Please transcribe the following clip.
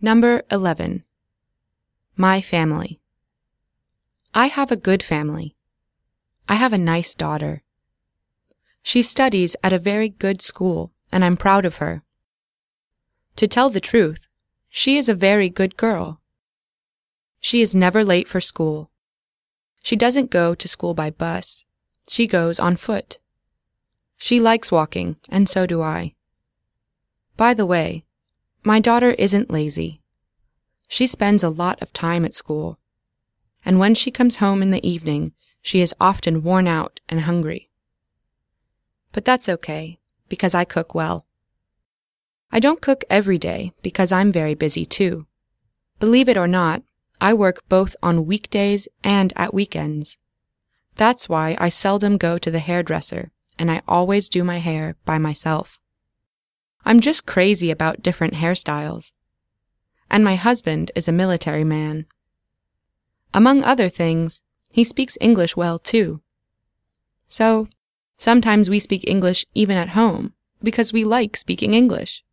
Number 11. My family. I have a good family. I have a nice daughter. She studies at a very good school, and I'm proud of her. To tell the truth, she is a very good girl. She is never late for school. She doesn't go to school by bus. She goes on foot. She likes walking, and so do I. By the way, my daughter isn't lazy. She spends a lot of time at school, and when she comes home in the evening she is often worn out and hungry. But that's okay, because I cook well. I don't cook every day because I'm very busy too. Believe it or not, I work both on weekdays and at weekends. That's why I seldom go to the hairdresser, and I always do my hair by myself. I'm just crazy about different hairstyles. And my husband is a military man. Among other things, he speaks English well too. So, sometimes we speak English even at home, because we like speaking English.